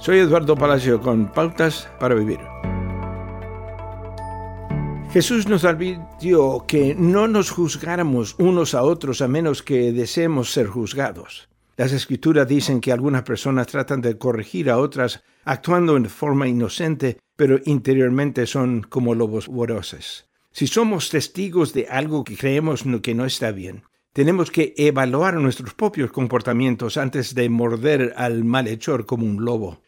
Soy Eduardo Palacio con Pautas para Vivir. Jesús nos advirtió que no nos juzgáramos unos a otros a menos que deseemos ser juzgados. Las escrituras dicen que algunas personas tratan de corregir a otras actuando en forma inocente, pero interiormente son como lobos voraces. Si somos testigos de algo que creemos que no está bien, tenemos que evaluar nuestros propios comportamientos antes de morder al malhechor como un lobo.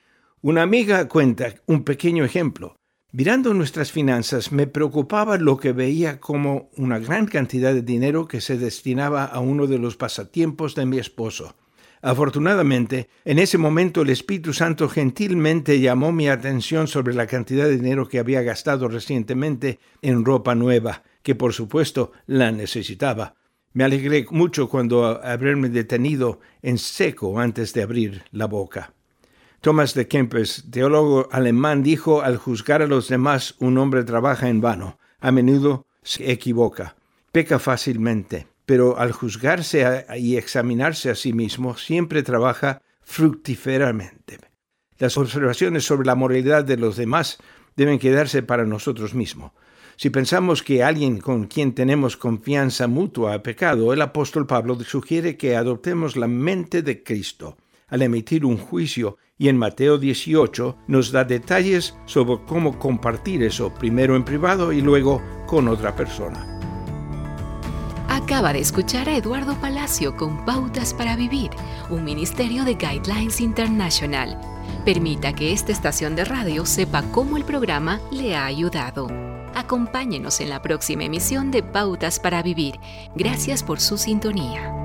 Una amiga cuenta un pequeño ejemplo. Mirando nuestras finanzas me preocupaba lo que veía como una gran cantidad de dinero que se destinaba a uno de los pasatiempos de mi esposo. Afortunadamente, en ese momento el Espíritu Santo gentilmente llamó mi atención sobre la cantidad de dinero que había gastado recientemente en ropa nueva, que por supuesto la necesitaba. Me alegré mucho cuando haberme detenido en seco antes de abrir la boca. Thomas de Kempis, teólogo alemán, dijo, al juzgar a los demás un hombre trabaja en vano, a menudo se equivoca, peca fácilmente, pero al juzgarse y examinarse a sí mismo siempre trabaja fructíferamente. Las observaciones sobre la moralidad de los demás deben quedarse para nosotros mismos. Si pensamos que alguien con quien tenemos confianza mutua ha pecado, el apóstol Pablo sugiere que adoptemos la mente de Cristo al emitir un juicio y en Mateo 18 nos da detalles sobre cómo compartir eso, primero en privado y luego con otra persona. Acaba de escuchar a Eduardo Palacio con Pautas para Vivir, un ministerio de Guidelines International. Permita que esta estación de radio sepa cómo el programa le ha ayudado. Acompáñenos en la próxima emisión de Pautas para Vivir. Gracias por su sintonía.